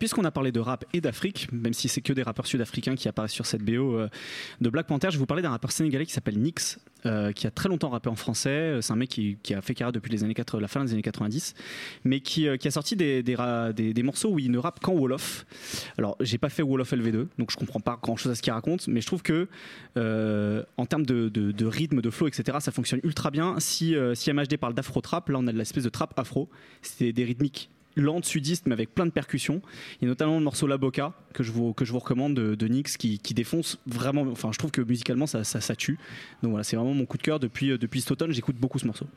puisqu'on a parlé de rap et d'Afrique, même si c'est que des rappeurs sud-africains qui apparaissent sur cette BO euh, de Black Panther, je vais vous parler d'un rappeur sénégalais qui s'appelle Nix, euh, qui a très longtemps rappé en français. C'est un mec qui, a fait carrière depuis les années 80, la fin des années 90, mais qui, euh, qui a sorti des, morceaux où il ne rappe qu'en Wolof. Alors, j'ai pas fait Wolof LV2, donc je comprends pas grand chose à ce qu'il raconte, mais je trouve que en termes de, rythme, de flow, etc., ça fonctionne ultra bien. Si, si MHD parle d'afro-trap, là on a de l'espèce de trap afro. C'est des rythmiques lente sudiste mais avec plein de percussions. Il y a notamment le morceau La Boca que je vous, que je vous recommande de, de Nix qui, qui, défonce vraiment. Enfin, je trouve que musicalement ça, ça, tue. Donc voilà, c'est vraiment mon coup de cœur depuis, euh, depuis cet automne. J'écoute beaucoup ce morceau.